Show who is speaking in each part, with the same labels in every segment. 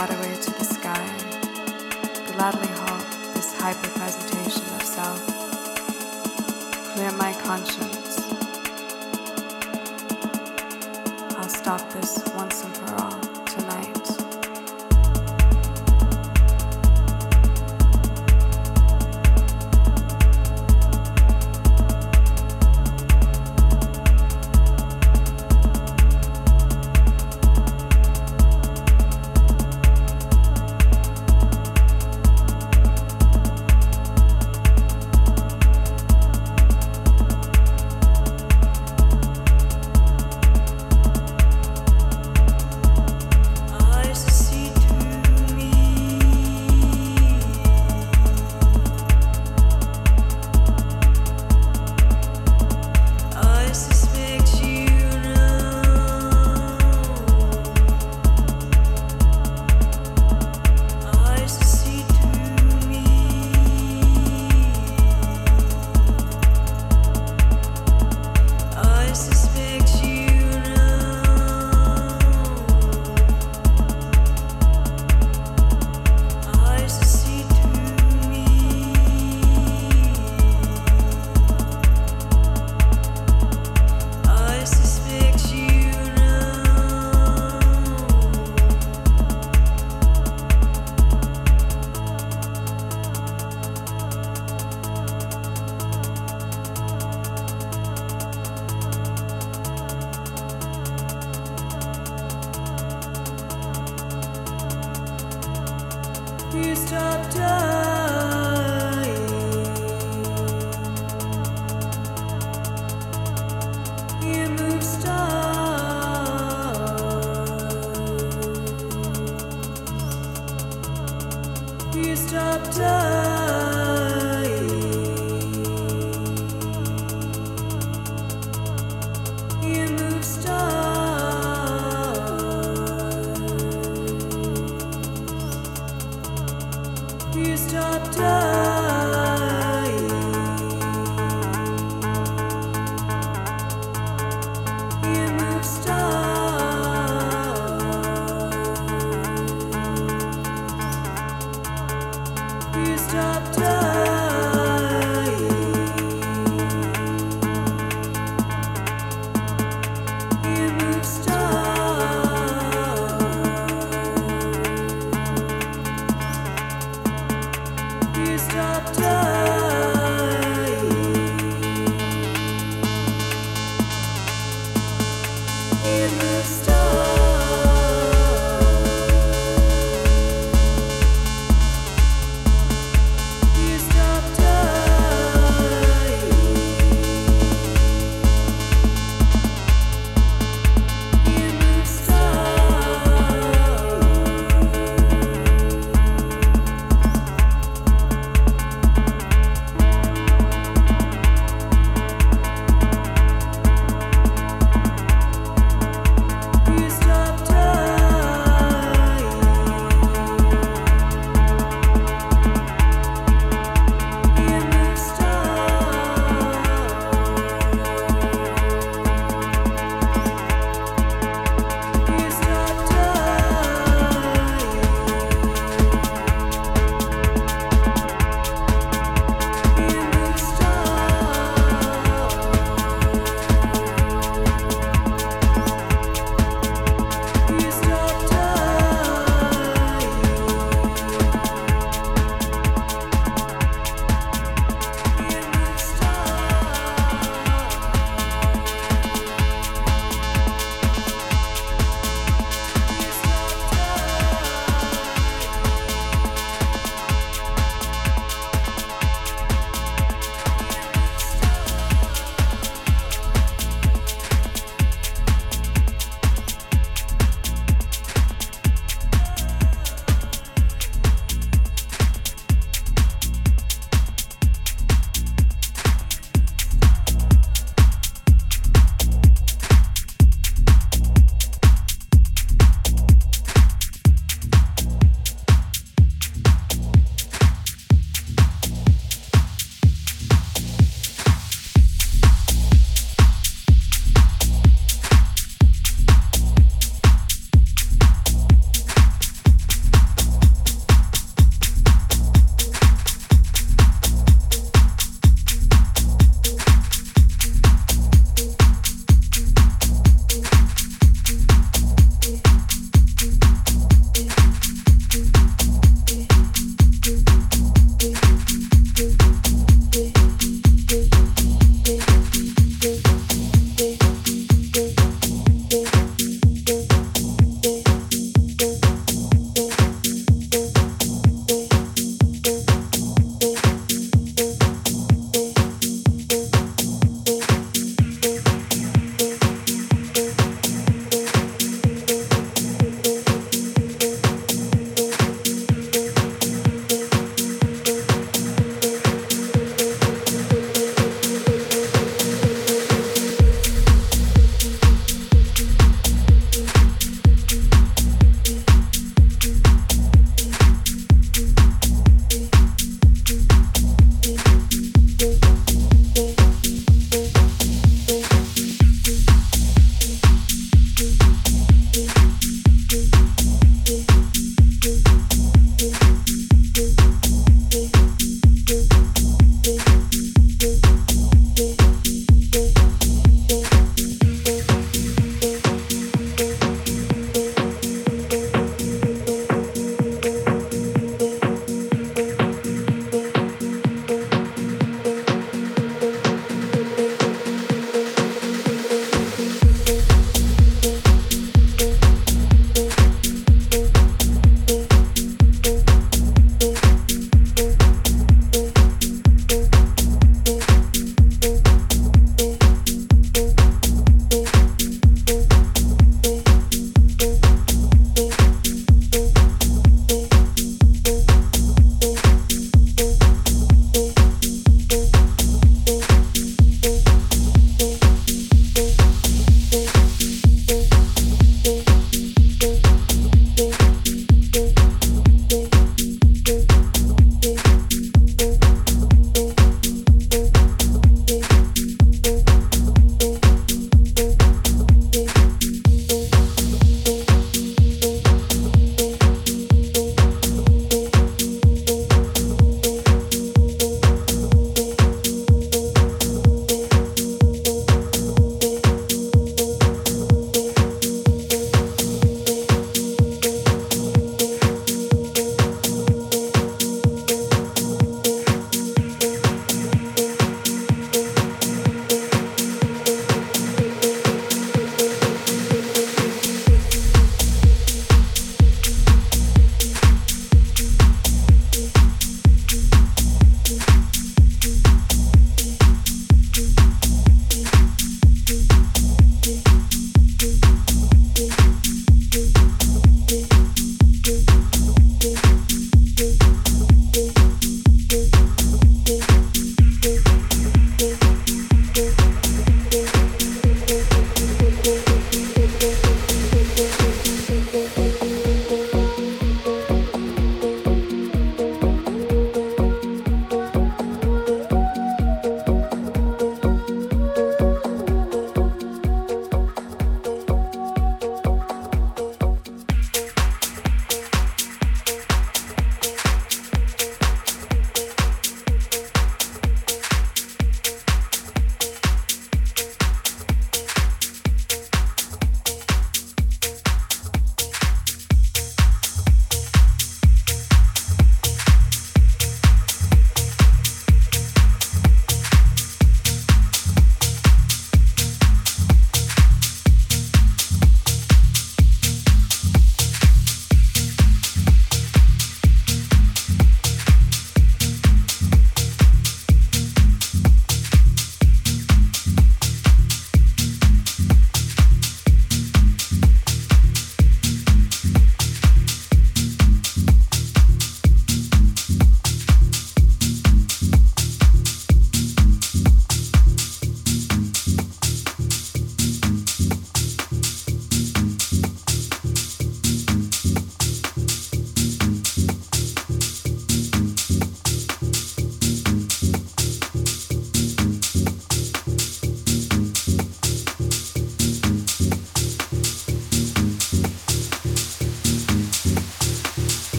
Speaker 1: waterway to the sky, gladly halt this hyper-presentation of self, clear my conscience. I'll stop this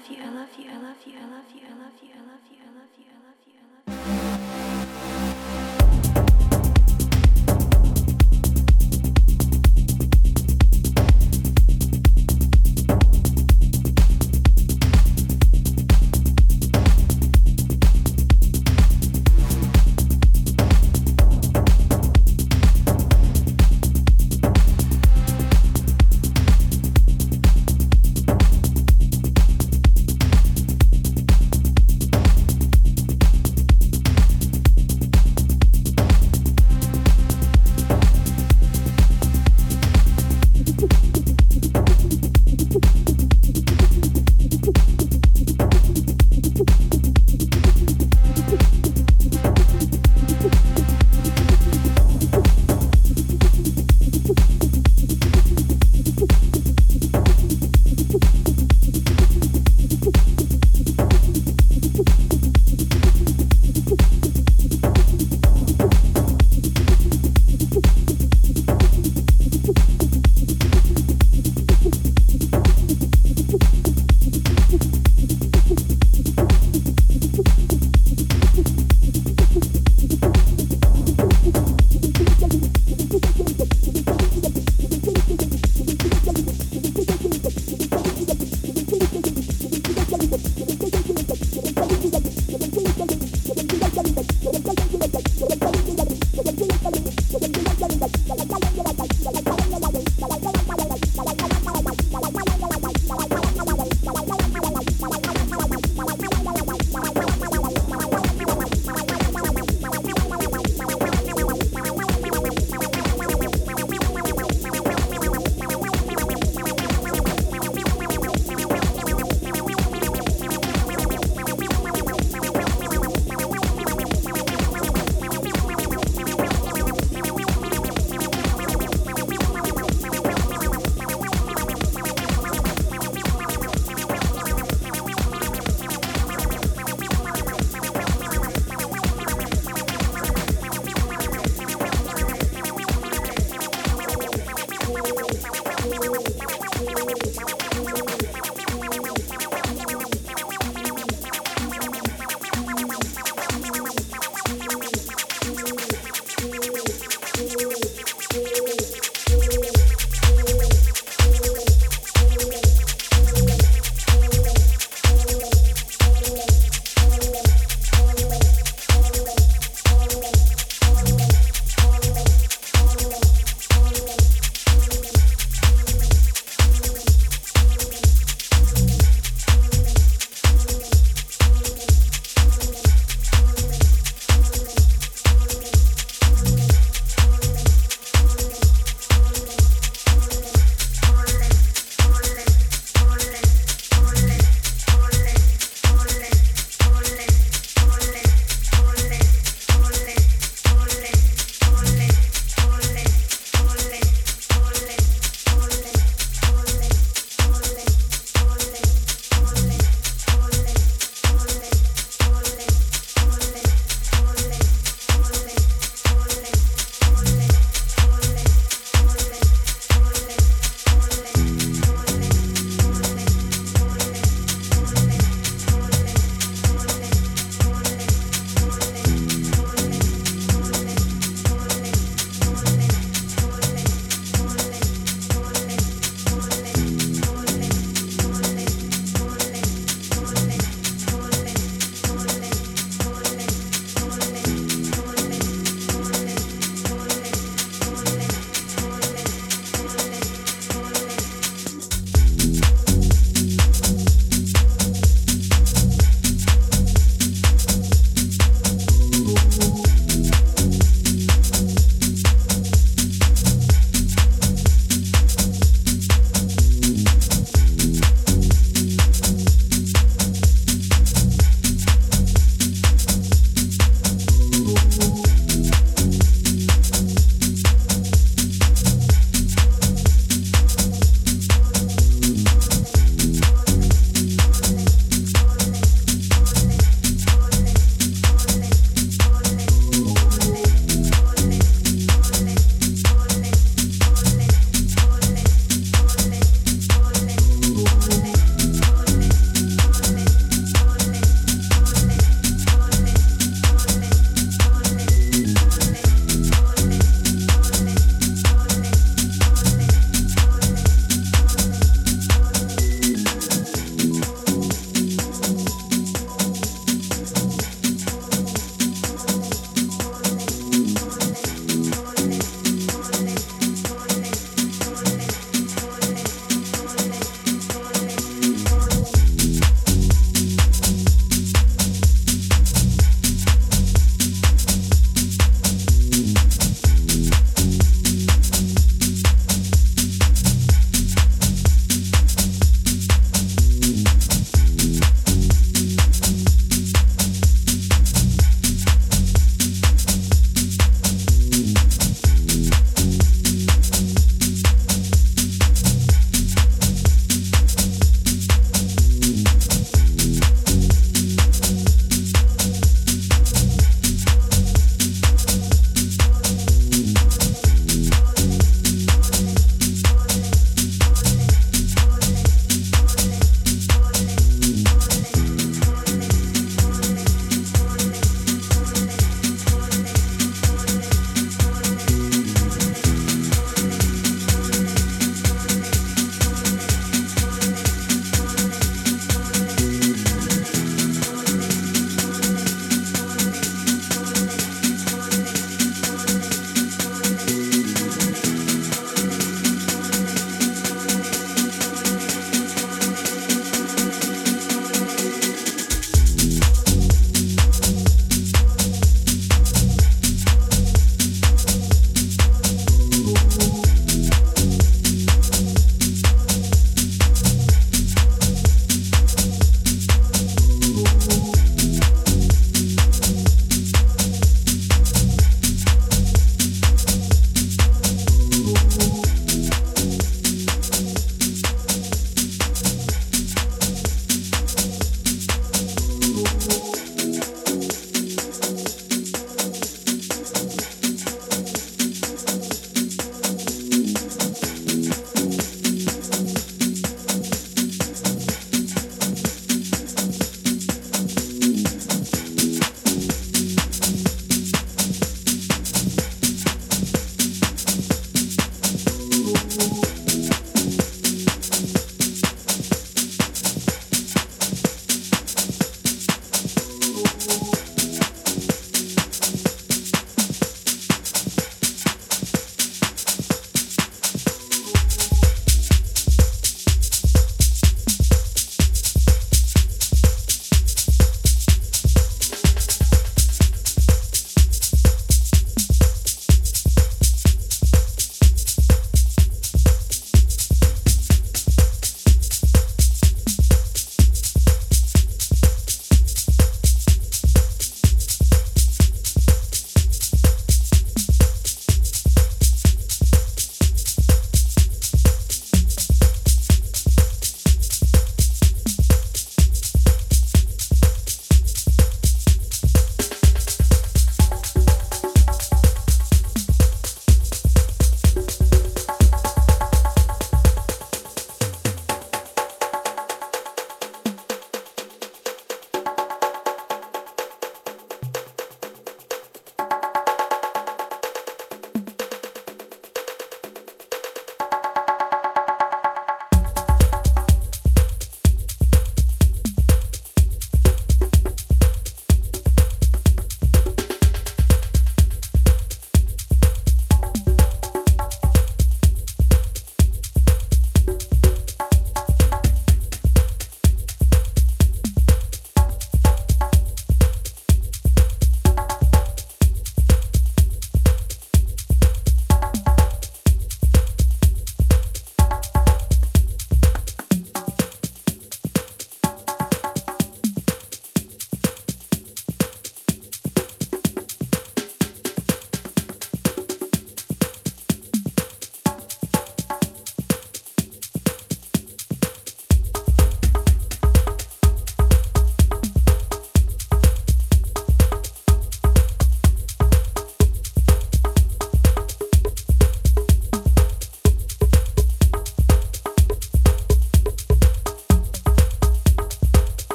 Speaker 2: you,